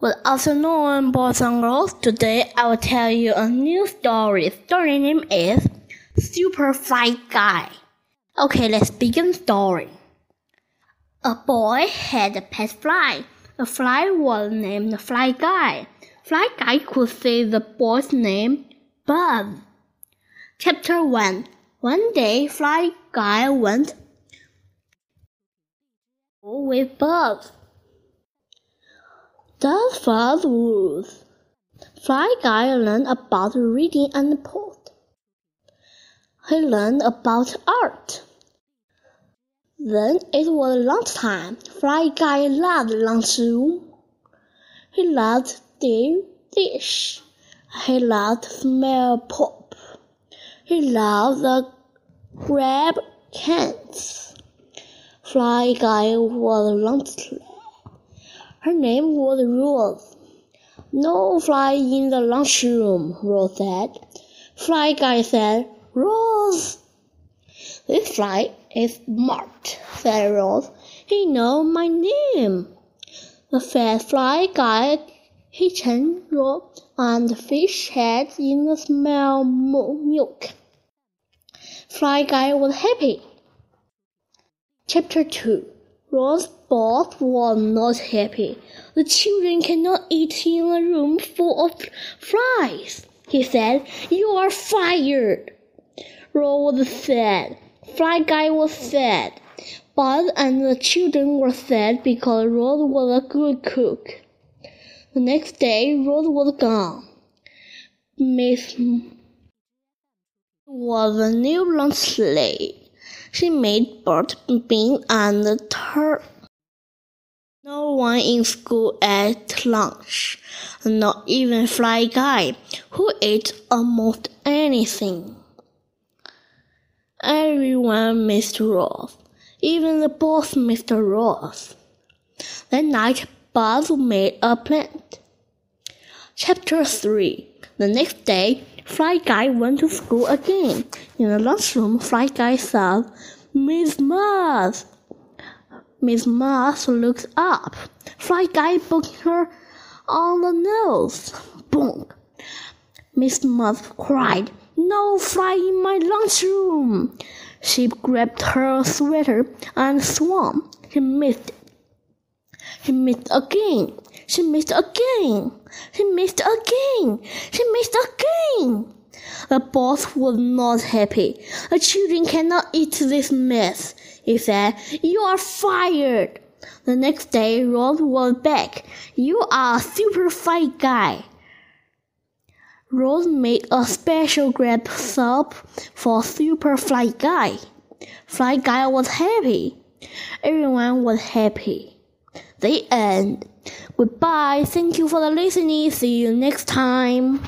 Good afternoon, boys and girls. Today I will tell you a new story. Story name is Super Fly Guy. Okay, let's begin story. A boy had a pet fly. The fly was named Fly Guy. Fly Guy could say the boy's name, Buzz. Chapter 1 One day, Fly Guy went with Buzz. Does Fuzz Rules. Fly Guy learned about reading and poetry. He learned about art. Then it was lunchtime. Fly Guy loved lunchroom. He loved the dish. He loved smell pop. He loved the grab cans. Fly Guy was lunch her name was Rose. No fly in the lunchroom, Rose said. Fly guy said, Rose. This fly is smart, said Rose. He knows my name. The fat fly guy he changed Rose and fish head in the smell milk. Fly guy was happy. Chapter 2 Rose both were not happy. The children cannot eat in a room full of flies, he said. You are fired. Rose was sad. Fly Guy was sad. Buzz and the children were sad because Rose was a good cook. The next day, Rose was gone. Miss was a new lunch lady. She made both beans and tur. No one in school ate lunch, not even Fly Guy, who ate almost anything. Everyone missed Ross, even the boss missed Ross. That night, Buzz made a plan. Chapter 3 The next day, Fly Guy went to school again. In the lunchroom, Fly Guy saw Miss Moth. Miss Moth looks up. Fly Guy booked her on the nose. Boom! Miss Moth cried, No fly in my lunchroom! She grabbed her sweater and swam. She missed. He missed again. She missed again. She missed again. She missed again. The boss was not happy. The children cannot eat this mess. He said, You are fired. The next day, Rose was back. You are a super fly guy. Rose made a special grape soup for Super Fly Guy. Fly Guy was happy. Everyone was happy. The end. Goodbye. Thank you for the listening. See you next time.